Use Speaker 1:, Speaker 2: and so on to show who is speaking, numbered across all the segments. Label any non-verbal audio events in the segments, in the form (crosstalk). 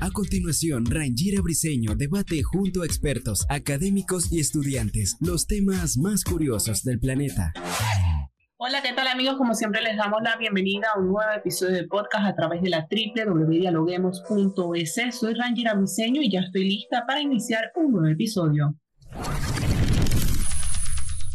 Speaker 1: A continuación, Rangira Briseño debate junto a expertos, académicos y estudiantes los temas más curiosos del planeta.
Speaker 2: Hola, ¿qué tal amigos? Como siempre les damos la bienvenida a un nuevo episodio de podcast a través de la www.dialoguemos.es. Soy Rangira Briseño y ya estoy lista para iniciar un nuevo episodio.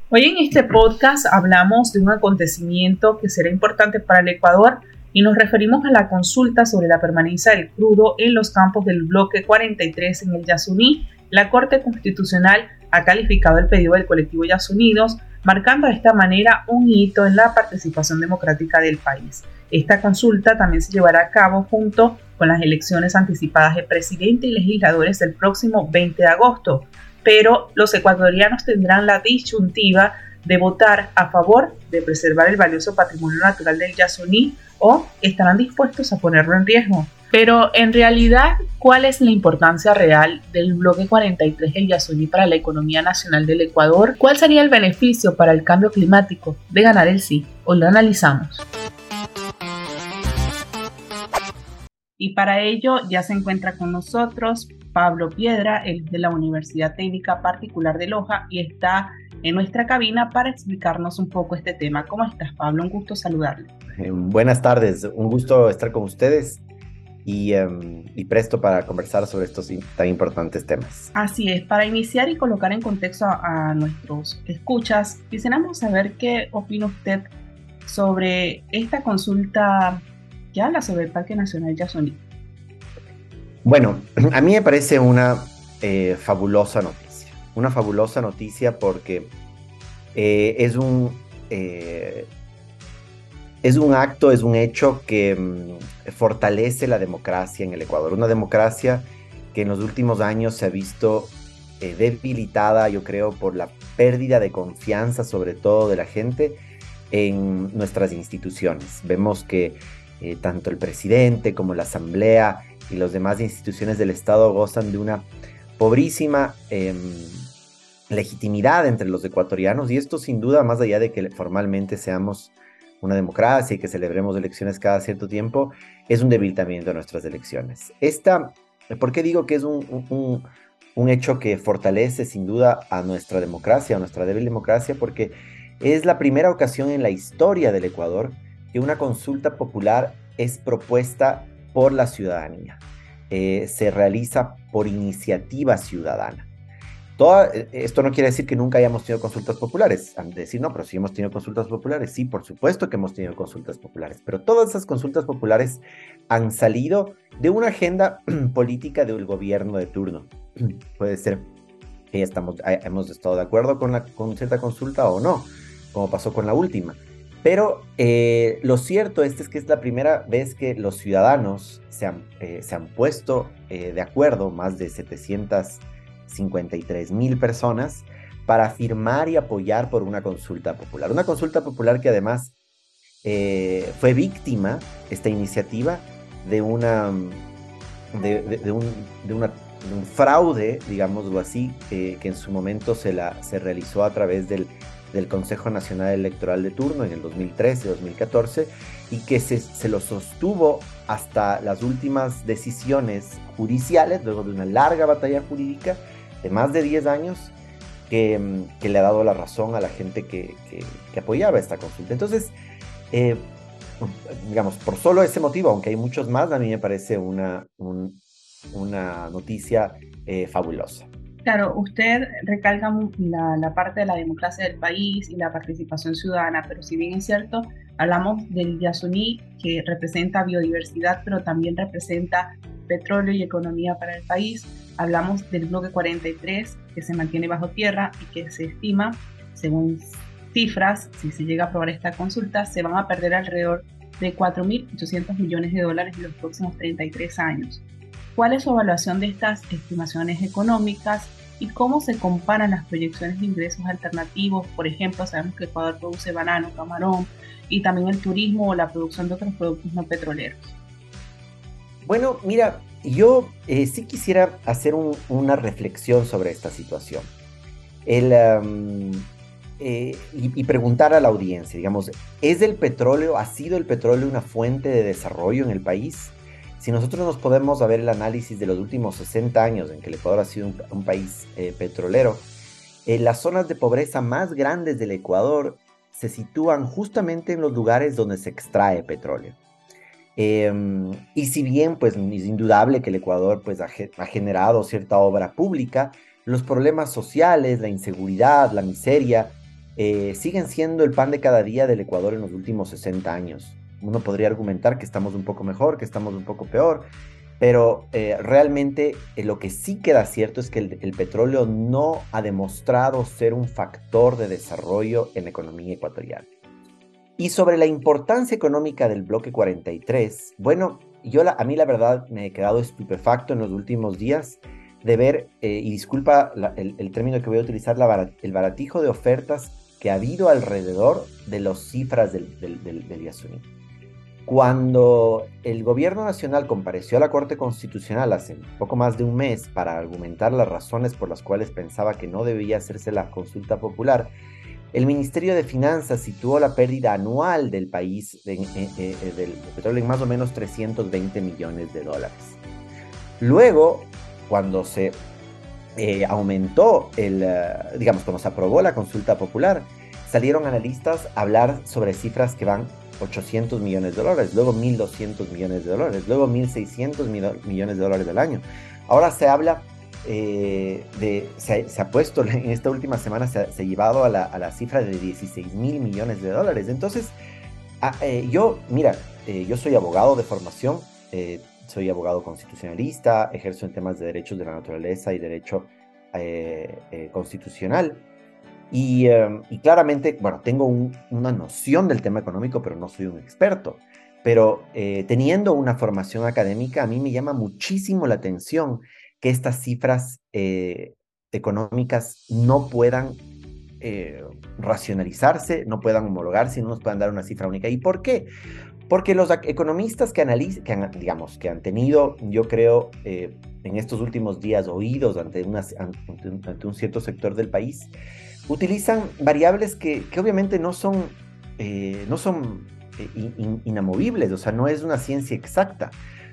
Speaker 2: Hoy en este podcast hablamos de un acontecimiento que será importante para el Ecuador y nos referimos a la consulta sobre la permanencia del crudo en los campos del bloque 43 en el Yasuní. La Corte Constitucional ha calificado el pedido del colectivo Yasunidos, marcando de esta manera un hito en la participación democrática del país. Esta consulta también se llevará a cabo junto con las elecciones anticipadas de presidente y legisladores del próximo 20 de agosto, pero los ecuatorianos tendrán la disyuntiva de votar a favor de preservar el valioso patrimonio natural del Yasuní o estarán dispuestos a ponerlo en riesgo. Pero en realidad, ¿cuál es la importancia real del bloque 43 del Yasuní para la economía nacional del Ecuador? ¿Cuál sería el beneficio para el cambio climático de ganar el sí? Hoy lo analizamos. Y para ello ya se encuentra con nosotros Pablo Piedra, él de la Universidad Técnica Particular de Loja y está en nuestra cabina para explicarnos un poco este tema. ¿Cómo estás, Pablo? Un gusto saludarle.
Speaker 3: Eh, buenas tardes, un gusto estar con ustedes y, em, y, presto para conversar sobre estos tan importantes temas.
Speaker 2: Así es, para iniciar y colocar en contexto a, nuestros escuchas, quisiéramos saber qué opina usted sobre esta consulta que habla sobre el Parque Nacional Yasuní.
Speaker 3: Bueno, (clears throat) a mí me parece una eh, fabulosa noticia, una fabulosa noticia porque eh, es un es un acto, es un hecho que mm, fortalece la democracia en el Ecuador. Una democracia que en los últimos años se ha visto eh, debilitada, yo creo, por la pérdida de confianza, sobre todo de la gente, en nuestras instituciones. Vemos que eh, tanto el presidente como la asamblea y las demás instituciones del Estado gozan de una pobrísima em, legitimidad entre los ecuatorianos y esto sin duda, más allá de que formalmente seamos una democracia y que celebremos elecciones cada cierto tiempo, es un debilitamiento de nuestras elecciones. Esta, ¿Por qué digo que es un, un, hecho que fortalece sin duda a nuestra democracia, a nuestra débil democracia? Porque es la primera ocasión en la historia del Ecuador que una consulta popular es propuesta por la ciudadanía. Eh, se realiza por iniciativa ciudadana. Eh, esto no quiere decir que nunca hayamos tenido consultas populares. decir, no, pero sí hemos tenido consultas populares. Sí, por supuesto que hemos tenido consultas populares. Pero todas esas consultas populares han salido de una agenda (clears throat) política del gobierno de turno. (clears throat) Puede ser que ya estamos, hemos estado de acuerdo con, la, con cierta consulta o no, como pasó con la última. Pero eh, lo cierto es, que es la primera vez que los ciudadanos se han, eh, se han puesto de acuerdo, más de 700 53 mil personas para firmar y apoyar por una consulta popular. Una consulta popular que además eh, fue víctima, esta iniciativa, de una, de, un, fraude, digámoslo así, que en su momento se, la, se realizó a través del, del Consejo Nacional Electoral de turno en el 2013-2014 y que se, se, lo sostuvo hasta las últimas decisiones judiciales, luego de una larga batalla jurídica, de más de 10 años mm, que, le ha dado la razón a la gente que, apoyaba esta consulta. Entonces, eh, digamos, por solo ese motivo, aunque hay muchos más, a mí me parece una, una noticia eh, fabulosa.
Speaker 2: Claro, usted recalca la, parte de la democracia del país y la participación ciudadana, pero si bien es cierto, hablamos del Yasuní, que representa biodiversidad, pero también representa petróleo y economía para el país. Hablamos del bloque 43 que se mantiene bajo tierra y que se estima, según cifras, si se llega a aprobar esta consulta, se van a perder alrededor de 4.800 millones de dólares en los próximos 33 años. ¿Cuál es su evaluación de estas estimaciones económicas y cómo se comparan las proyecciones de ingresos alternativos? Por ejemplo, sabemos que Ecuador produce banano, camarón y también el turismo o la producción de otros productos no petroleros.
Speaker 3: Bueno, mira, yo eh, sí quisiera hacer una reflexión sobre esta situación. Eh, y, preguntar a la audiencia, digamos, ¿es el petróleo, ha sido el petróleo una fuente de desarrollo en el país? Si nosotros nos podemos ver el análisis de los últimos 60 años en que el Ecuador ha sido un, país eh, petrolero, las zonas de pobreza más grandes del Ecuador se sitúan justamente en los lugares donde se extrae petróleo. Em, y si bien, pues es indudable que el Ecuador pues, ha, generado cierta obra pública, los problemas sociales, la inseguridad, la miseria, eh, siguen siendo el pan de cada día del Ecuador en los últimos 60 años. Uno podría argumentar que estamos un poco mejor, que estamos un poco peor, pero eh, realmente eh, lo que sí queda cierto es que el, petróleo no ha demostrado ser un factor de desarrollo en la economía ecuatoriana. Y sobre la importancia económica del bloque 43, bueno, yo a mí la verdad me he quedado estupefacto en los últimos días de ver, y disculpa el, término que voy a utilizar, el baratijo de ofertas que ha habido alrededor de las cifras del, del, del, Yasuní. Cuando el gobierno nacional compareció a la Corte Constitucional hace poco más de un mes para argumentar las razones por las cuales pensaba que no debía hacerse la consulta popular, el Ministerio de Finanzas situó la pérdida anual del país de, del petróleo en más o menos 320 millones de dólares. Luego, cuando se eh, aumentó el, eh, digamos, cuando se aprobó la consulta popular, salieron analistas a hablar sobre cifras que van 800 millones de dólares, luego 1.200 millones de dólares, luego 1.600 millones de dólares al año. Ahora se habla eh, de, se, ha puesto (laughs) en esta última semana, se, ha llevado a la, a la, cifra de 16 mil millones de dólares. Entonces, ah, yo, mira, yo soy abogado de formación, soy abogado constitucionalista, ejerzo en temas de derechos de la naturaleza y derecho eh, eh, constitucional. Y, em, y, claramente, bueno, tengo una noción del tema económico, pero no soy un experto. Pero eh, teniendo una formación académica, a mí me llama muchísimo la atención que estas cifras económicas no puedan racionalizarse, no puedan homologarse, no nos puedan dar una cifra única. ¿Y por qué? Porque los economistas que, analizan, que han, digamos, que han tenido, yo creo, eh, en estos últimos días oídos ante, ante, un cierto sector del país, utilizan variables que, obviamente no son, eh, no son eh, inamovibles, o sea, no es una ciencia exacta,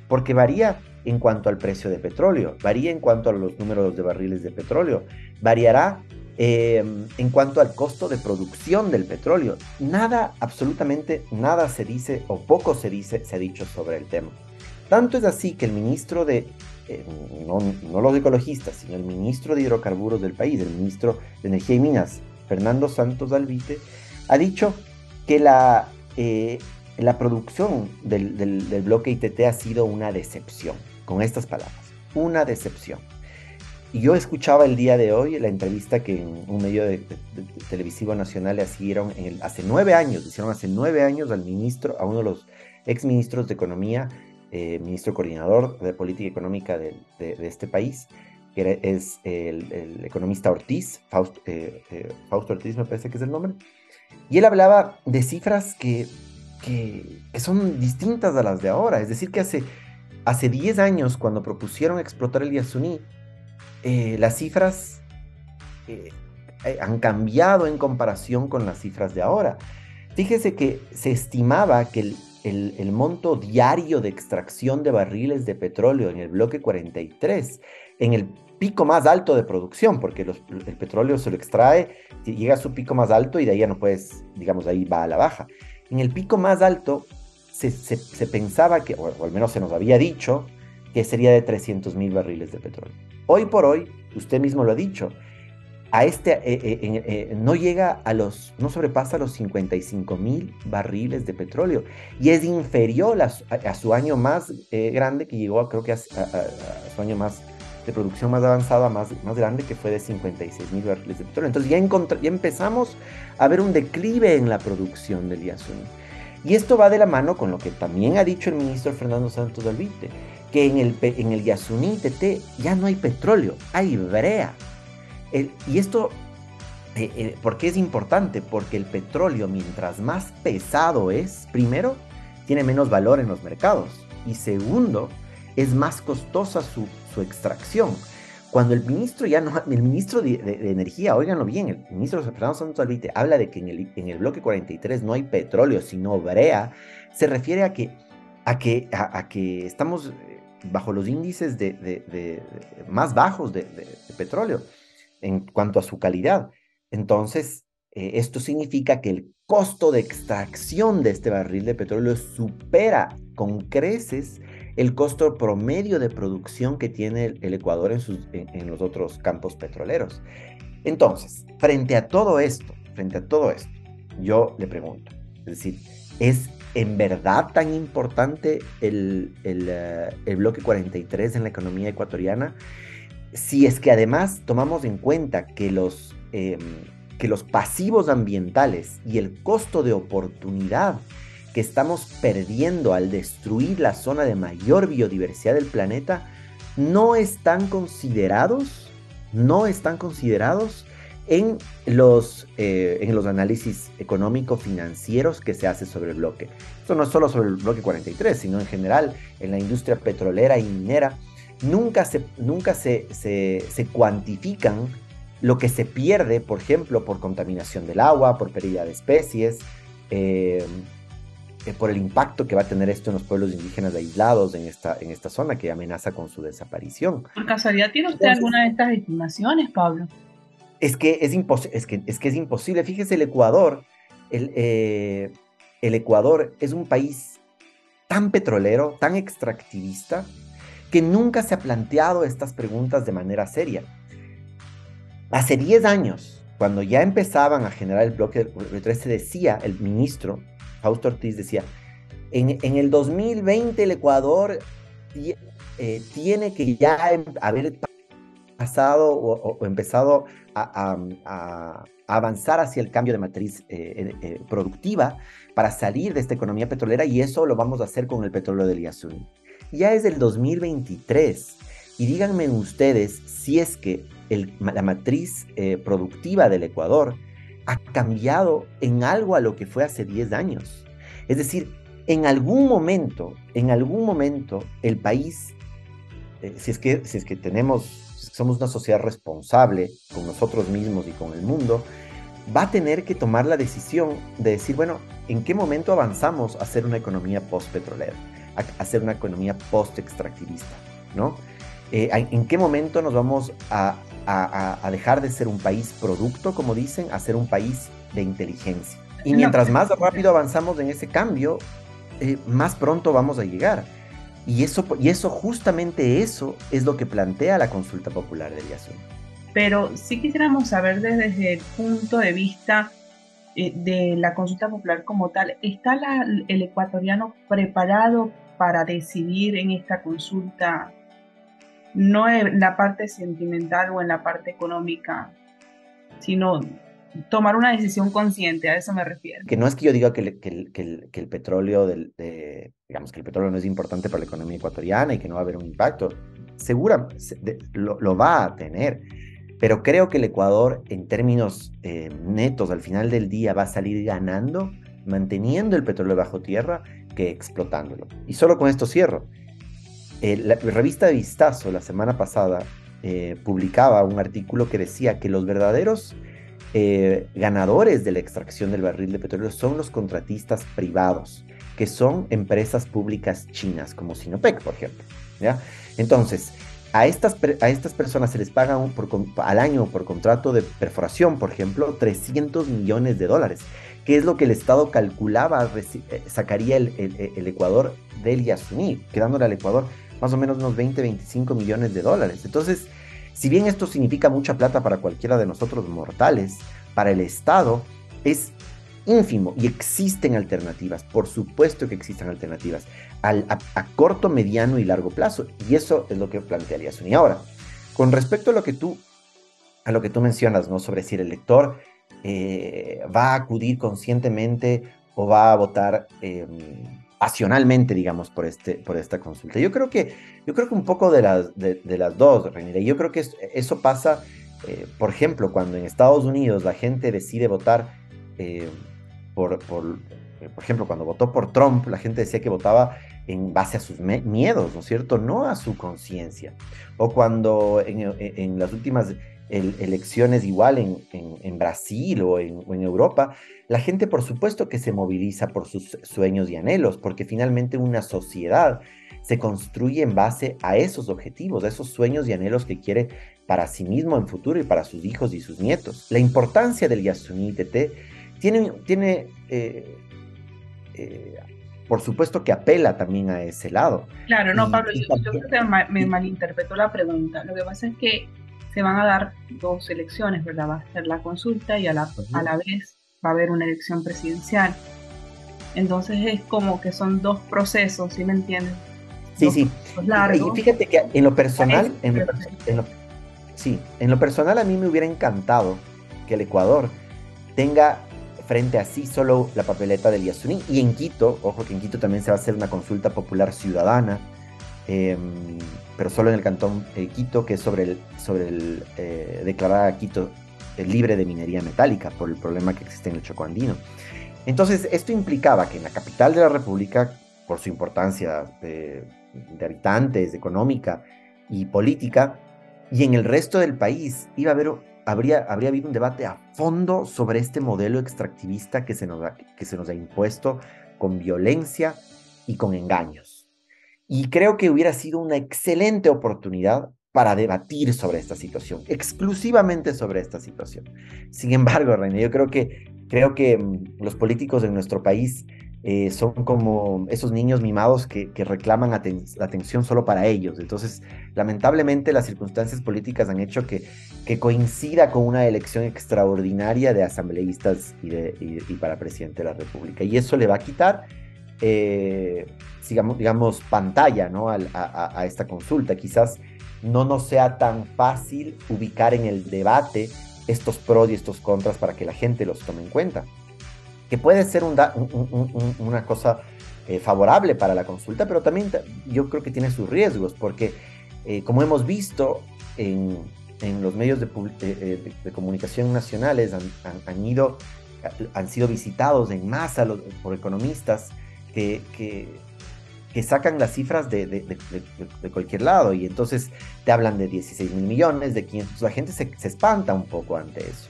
Speaker 3: porque varía en cuanto al precio de petróleo, varía en cuanto a los números de barriles de petróleo, variará Em, en cuanto al costo de producción del petróleo. Nada, absolutamente nada se dice o poco se dice, se ha dicho sobre el tema. Tanto es así que el ministro de, eh, no, los ecologistas, sino el ministro de hidrocarburos del país, el ministro de Energía y Minas, Fernando Santos Alvite, ha dicho que la, eh, la producción del, del bloque ITT ha sido una decepción, con estas palabras, una decepción. Y yo escuchaba el día de hoy la entrevista que en un medio televisivo nacional le hicieron hace nueve años, hicieron hace nueve años al ministro, a uno de los ex ministros de Economía, eh, ministro coordinador de política económica de, este país, que es el, economista Ortiz, eh, eh, Fausto, Ortiz me parece que es el nombre, y él hablaba de cifras que, que, son distintas a las de ahora, es decir, que hace, hace 10 años cuando propusieron explotar el Yasuní, las cifras han cambiado en comparación con las cifras de ahora. Fíjese que se estimaba que el, monto diario de extracción de barriles de petróleo en el bloque 43, en el pico más alto de producción, porque el petróleo se lo extrae, llega a su pico más alto y de ahí ya no puedes, digamos, ahí va a la baja. En el pico más alto se, pensaba que, o, al menos se nos había dicho, que sería de 300 mil barriles de petróleo. Hoy por hoy, usted mismo lo ha dicho, a este, eh, eh, eh, no llega a los, no sobrepasa los 55 mil barriles de petróleo y es inferior a, su año más grande que llegó, creo que a, su año más de producción más avanzada, más, más grande, que fue de 56 mil barriles de petróleo. Entonces ya, empezamos a ver un declive en la producción del Yasuní. Y esto va de la mano con lo que también ha dicho el ministro Fernando Santos Alvite, que en el, en el Yasuní TT ya no hay petróleo, hay brea. Y esto, eh, eh, ¿por qué es importante? Porque el petróleo, mientras más pesado es, primero, tiene menos valor en los mercados. Y segundo, es más costosa su, su extracción. Cuando el ministro ya no, el ministro de, Energía, óiganlo bien, el ministro Fernando Santos Alvite habla de que en el, en el bloque 43 no hay petróleo, sino brea, se refiere a que, a que, a, que estamos eh, bajo los índices de, más bajos de, petróleo en cuanto a su calidad. Entonces, eh, esto significa que el costo de extracción de este barril de petróleo supera con creces el costo promedio de producción que tiene el Ecuador en, sus, en, los otros campos petroleros. Entonces, frente a todo esto, frente a todo esto, yo le pregunto, es decir, ¿es en verdad tan importante el, el, eh, el, bloque 43 en la economía ecuatoriana? Si es que además tomamos en cuenta que los, em, que los pasivos ambientales y el costo de oportunidad que estamos perdiendo al destruir la zona de mayor biodiversidad del planeta no están considerados, no están considerados en los, eh, en los análisis económico-financieros que se hace sobre el bloque. Esto no es solo sobre el bloque 43, sino en general en la industria petrolera y minera. Nunca se, nunca se, se, cuantifican lo que se pierde, por ejemplo, por contaminación del agua, por pérdida de especies, eh, eh, por el impacto que va a tener esto en los pueblos indígenas aislados en esta, en esta zona que amenaza con su desaparición.
Speaker 2: ¿Por casualidad tiene usted alguna de estas estimaciones, Pablo?
Speaker 3: Es que es, es, que, es que es imposible. Fíjese, el Ecuador, el, eh, el Ecuador es un país tan petrolero, tan extractivista, que nunca se ha planteado estas preguntas de manera seria. Hace 10 años, cuando ya empezaban a generar el bloque del 13, decía el ministro Fausto Ortiz decía, en, el 2020 el Ecuador eh, tiene que ya em, haber pasado o, empezado a, avanzar hacia el cambio de matriz eh, eh, productiva para salir de esta economía petrolera y eso lo vamos a hacer con el petróleo del Yasuní. Ya es el 2023 y díganme ustedes si es que la matriz productiva del Ecuador ha cambiado en algo a lo que fue hace 10 años. Es decir, en algún momento, en algún momento, el país, eh, si, es que, si es que tenemos, somos una sociedad responsable con nosotros mismos y con el mundo, va a tener que tomar la decisión de decir, bueno, ¿en qué momento avanzamos a hacer una economía post-petrolera, a hacer una economía post-extractivista? ¿no? Eh, ¿En qué momento nos vamos a a, dejar de ser un país producto, como dicen, a ser un país de inteligencia. Y mientras más rápido avanzamos en ese cambio, eh, más pronto vamos a llegar. Y eso, y eso, justamente eso, es lo que plantea la consulta popular de Yasuní.
Speaker 2: Pero sí quisiéramos saber desde el punto de vista eh, de la consulta popular como tal, ¿está el ecuatoriano preparado para decidir en esta consulta no en la parte sentimental o en la parte económica, sino tomar una decisión consciente, a eso me refiero.
Speaker 3: Que no es que yo diga que, el, petróleo, del, digamos que el petróleo no es importante para la economía ecuatoriana y que no va a haber un impacto, segura, lo, va a tener, pero creo que el Ecuador en términos eh, netos al final del día va a salir ganando manteniendo el petróleo bajo tierra que explotándolo. Y solo con esto cierro. Eh, la revista Vistazo la semana pasada eh, publicaba un artículo que decía que los verdaderos eh, ganadores de la extracción del barril de petróleo son los contratistas privados, que son empresas públicas chinas, como Sinopec, por ejemplo. ¿ya? Entonces, a estas, a estas personas se les paga al año por contrato de perforación, por ejemplo, 300 millones de dólares, que es lo que el Estado calculaba sacaría el, el Ecuador del Yasuní, quedándole al Ecuador más o menos unos 20, 25 millones de dólares. Entonces, si bien esto significa mucha plata para cualquiera de nosotros mortales, para el Estado es ínfimo y existen alternativas, por supuesto que existen alternativas, a, corto, mediano y largo plazo. Y eso es lo que plantea Y Ahora, con respecto a lo que tú, a lo que tú mencionas, ¿no? Sobre si el elector eh, va a acudir conscientemente o va a votar em, pasionalmente, digamos, por, este, por esta consulta. Yo creo que, yo creo que un poco de las, de, las dos, René. Yo creo que eso pasa, eh, por ejemplo, cuando en Estados Unidos la gente decide votar eh, por, eh, por ejemplo, cuando votó por Trump, la gente decía que votaba en base a sus miedos, ¿no es cierto? No a su conciencia. O cuando en, en, las últimas elecciones igual en, en Brasil o, en, Europa, la gente por supuesto que se moviliza por sus sueños y anhelos, porque finalmente una sociedad se construye en base a esos objetivos, a esos sueños y anhelos que quiere para sí mismo en futuro y para sus hijos y sus nietos. La importancia del Yasuní TT tiene, tiene eh, eh, por supuesto que apela también a ese lado.
Speaker 2: Claro, no, Pablo, yo, creo que me malinterpretó la pregunta. Lo que pasa es que se van a dar dos elecciones, ¿verdad? Va a ser la consulta y a la, a la vez va a haber una elección presidencial. Entonces es como que son dos procesos, ¿sí me entiendes?
Speaker 3: Sí, sí. Y fíjate que en lo personal, en sí, en lo personal a mí me hubiera encantado que el Ecuador tenga frente a sí solo la papeleta del Yasuní. Y en Quito, ojo que en Quito también se va a hacer una consulta popular ciudadana, em, pero solo en el cantón eh, Quito, que es sobre el, sobre el eh, declarar a Quito eh, libre de minería metálica por el problema que existe en el Choco Andino. Entonces, esto implicaba que en la capital de la República, por su importancia de, de habitantes, económica y política, y en el resto del país iba a haber habría, habría habido un debate a fondo sobre este modelo extractivista que se, nos ha, que se nos ha impuesto con violencia y con engaños. Y creo que hubiera sido una excelente oportunidad para debatir sobre esta situación, exclusivamente sobre esta situación. Sin embargo, René, yo creo que, creo que mm, los políticos de nuestro país eh, son como esos niños mimados que, reclaman la atención solo para ellos. Entonces, lamentablemente las circunstancias políticas han hecho que, que coincida con una elección extraordinaria de asambleístas y, de, para presidente de la República. Y eso le va a quitar, eh, digamos, digamos, pantalla ¿no? a, a esta consulta. Quizás no nos sea tan fácil ubicar en el debate estos pros y estos contras para que la gente los tome en cuenta que puede ser una cosa eh, favorable para la consulta, pero también yo creo que tiene sus riesgos, porque eh, como hemos visto en, los medios de, de, comunicación nacionales, han, ido, han sido visitados en masa por economistas que, que, sacan las cifras de, cualquier lado y entonces te hablan de 16 mil millones, de 500, la gente se, espanta un poco ante eso.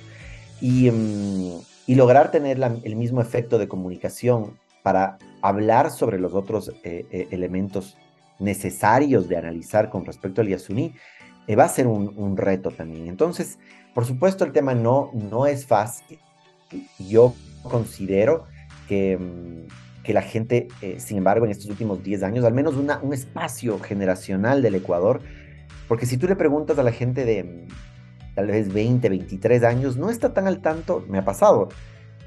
Speaker 3: Y, mm, y lograr tener el mismo efecto de comunicación para hablar sobre los otros eh, eh, elementos necesarios de analizar con respecto al Yasuní, eh, va a ser un, reto también. Entonces, por supuesto, el tema no, no es fácil. Yo considero que, mm, que la gente, sin embargo, en estos últimos 10 años, al menos un espacio generacional del Ecuador, porque si tú le preguntas a la gente de, tal vez 20, 23 años, no está tan al tanto, me ha pasado,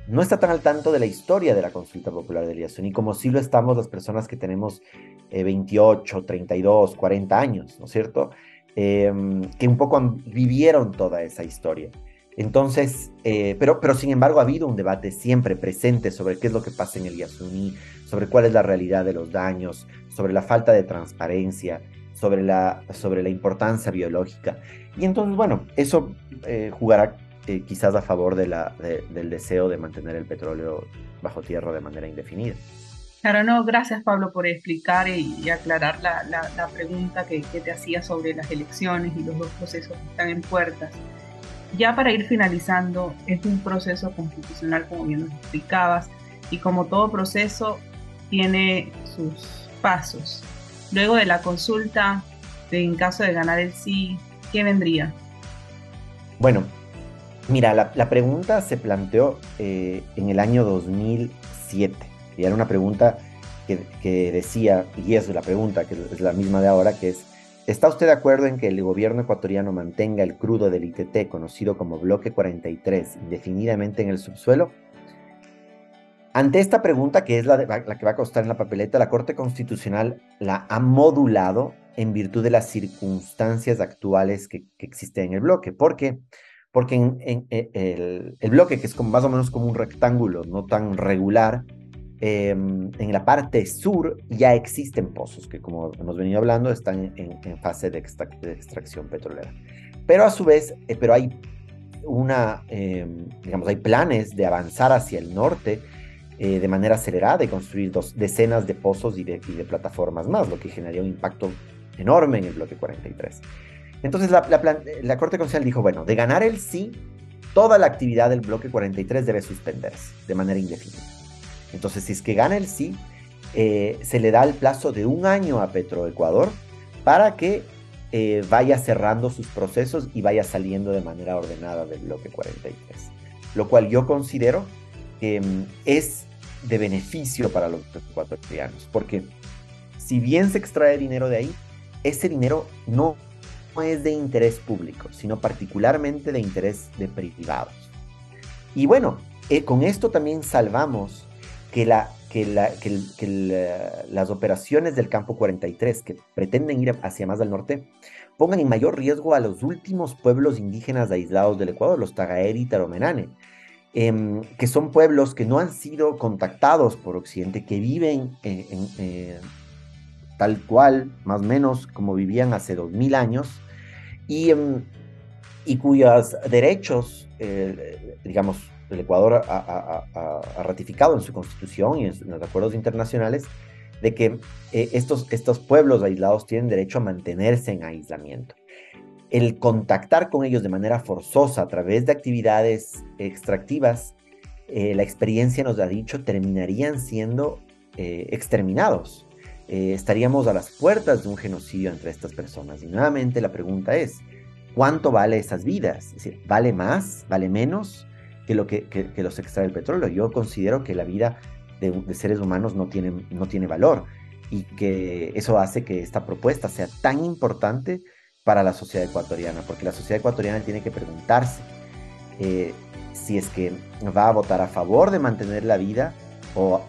Speaker 3: no está tan al tanto de la historia de la consulta popular del Yasuní como si lo estamos las personas que tenemos 28, 32, 40 años, ¿no es cierto? Em, que un poco vivieron toda esa historia. Entonces, eh, pero, pero sin embargo ha habido un debate siempre presente sobre qué es lo que pasa en el Yasuní, sobre cuál es la realidad de los daños, sobre la falta de transparencia, sobre la, sobre la importancia biológica. Y entonces, bueno, eso eh, jugará eh, quizás a favor de del deseo de mantener el petróleo bajo tierra de manera indefinida.
Speaker 2: Claro, no, gracias Pablo por explicar y, aclarar la, la, pregunta que, que, te hacía sobre las elecciones y los dos procesos que están en puertas. Ya para ir finalizando, es un proceso constitucional, como bien nos explicabas, y como todo proceso tiene sus pasos. Luego de la consulta, en caso de ganar el sí, ¿qué vendría?
Speaker 3: Bueno, mira, la, pregunta se planteó eh, en el año 2007 y era una pregunta que, decía, y es la pregunta que es la misma de ahora, que es, ¿está usted de acuerdo en que el gobierno ecuatoriano mantenga el crudo del ITT, conocido como Bloque 43, indefinidamente en el subsuelo? Ante esta pregunta, que es la, la, que va a costar en la papeleta, la Corte Constitucional la ha modulado en virtud de las circunstancias actuales que, existen en el bloque. ¿Por qué? Porque en, eh, el, bloque, que es más o menos como un rectángulo, no tan regular, em, en la parte sur ya existen pozos que, como hemos venido hablando, están en, fase de, extracción petrolera. Pero a su vez, eh, pero hay una, em, digamos, hay planes de avanzar hacia el norte eh, de manera acelerada y construir dos, decenas de pozos y de, plataformas más, lo que generaría un impacto enorme en el bloque 43. Entonces la, la Corte Constitucional dijo, bueno, de ganar el sí, toda la actividad del bloque 43 debe suspenderse de manera indefinida. Entonces, si es que gana el sí, eh, se le da el plazo de un año a Petroecuador para que eh, vaya cerrando sus procesos y vaya saliendo de manera ordenada del bloque 43. Lo cual yo considero que mm, es de beneficio para los ecuatorianos, porque si bien se extrae dinero de ahí, ese dinero no es de interés público, sino particularmente de interés de privados. Y bueno, eh, con esto también salvamos que, la, que, que, las operaciones del campo 43 que pretenden ir hacia más al norte pongan en mayor riesgo a los últimos pueblos indígenas aislados del Ecuador, los Tagaeri y Taromenane, em, que son pueblos que no han sido contactados por Occidente, que viven en, eh, tal cual, más o menos como vivían hace dos mil años, y, em, y cuyos derechos, eh, digamos, el Ecuador ha, ratificado en su constitución y en, los acuerdos internacionales de que eh, estos, estos pueblos aislados tienen derecho a mantenerse en aislamiento. El contactar con ellos de manera forzosa a través de actividades extractivas, eh, la experiencia nos ha dicho, terminarían siendo exterminados. Estaríamos a las puertas de un genocidio entre estas personas. Y nuevamente la pregunta es, ¿cuánto vale esas vidas? Es decir, ¿vale más? ¿Vale menos? que, lo que, que, los extrae el petróleo. Yo considero que la vida de, seres humanos no tiene, no tiene valor y que eso hace que esta propuesta sea tan importante para la sociedad ecuatoriana, porque la sociedad ecuatoriana tiene que preguntarse eh, si es que va a votar a favor de mantener la vida o,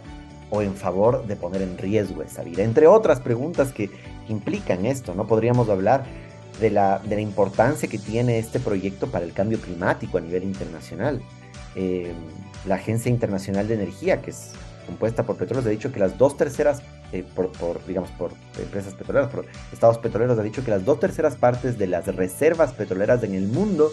Speaker 3: o en favor de poner en riesgo esa vida. Entre otras preguntas que implican esto, ¿no? Podríamos hablar de la, de la importancia que tiene este proyecto para el cambio climático a nivel internacional. Eh, la Agencia Internacional de Energía, que es compuesta por petróleos, ha dicho que las dos terceras, eh, por, digamos, por empresas petroleras, por estados petroleros, ha dicho que las dos terceras partes de las reservas petroleras en el mundo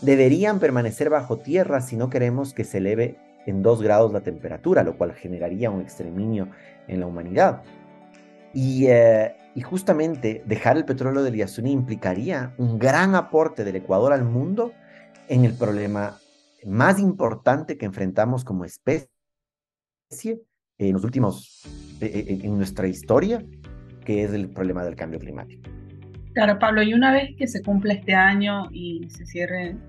Speaker 3: deberían permanecer bajo tierra si no queremos que se eleve en dos grados la temperatura, lo cual generaría un exterminio en la humanidad. Y, eh, y justamente dejar el petróleo del Yasuní implicaría un gran aporte del Ecuador al mundo en el problema más importante que enfrentamos como especie en los últimos, eh, eh, en nuestra historia, que es el problema del cambio climático.
Speaker 2: Claro, Pablo, y una vez que se cumpla este año y se cierren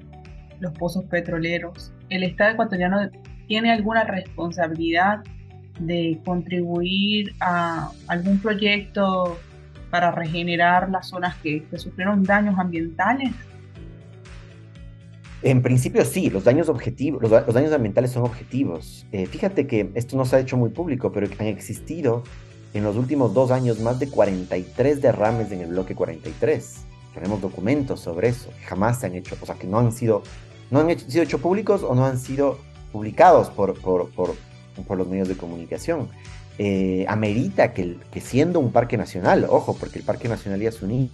Speaker 2: los pozos petroleros, ¿el Estado ecuatoriano tiene alguna responsabilidad de contribuir a algún proyecto para regenerar las zonas que, sufrieron daños ambientales?
Speaker 3: En principio sí, los daños objetivos, los, daños ambientales son objetivos. Eh, fíjate que esto no se ha hecho muy público, pero han existido en los últimos dos años más de 43 derrames en el bloque 43. Tenemos documentos sobre eso, que jamás se han hecho, o sea, que no han sido, no han sido hechos públicos o no han sido publicados por, por, por, los medios de comunicación. Eh, amerita que, que siendo un parque nacional, ojo, porque el Parque Nacional Yasuní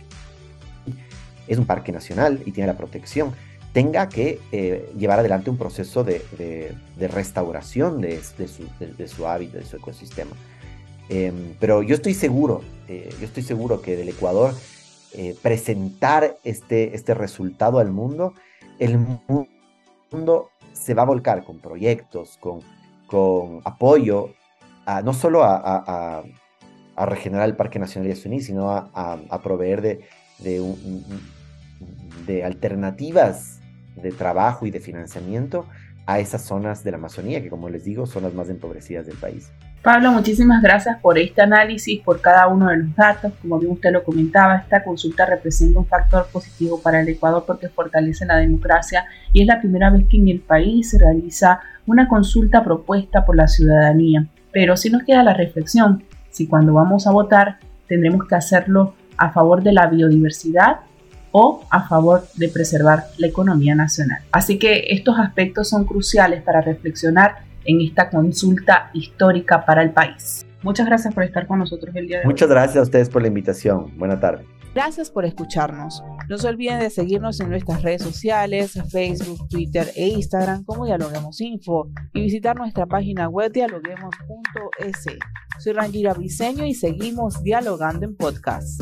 Speaker 3: es un parque nacional y tiene la protección, tenga que eh, llevar adelante un proceso de, restauración de, su, hábitat, de su ecosistema. Em, pero yo estoy seguro, eh, yo estoy seguro que del Ecuador presentar este, este resultado al mundo, el mundo se va a volcar con proyectos, con, con apoyo, no solo a, regenerar el Parque Nacional de Yasuní, sino a, proveer de, de alternativas de trabajo y de financiamiento a esas zonas de la Amazonía, que como les digo, son las más empobrecidas del país.
Speaker 2: Pablo, muchísimas gracias por este análisis, por cada uno de los datos. Como bien usted lo comentaba, esta consulta representa un factor positivo para el Ecuador porque fortalece la democracia y es la primera vez que en el país se realiza una consulta propuesta por la ciudadanía. Pero si nos queda la reflexión, si cuando vamos a votar tendremos que hacerlo a favor de la biodiversidad o a favor de preservar la economía nacional. Así que estos aspectos son cruciales para reflexionar
Speaker 4: en esta consulta histórica para el país. Muchas gracias por estar con nosotros el día de
Speaker 3: hoy. Muchas gracias a ustedes por la invitación. Buena tarde.
Speaker 2: Gracias por escucharnos. No se olviden de seguirnos en nuestras redes sociales, Facebook, Twitter e Instagram como Dialoguemos Info y visitar nuestra página web dialoguemos.es. Soy Rangira Briseño y seguimos dialogando en podcast.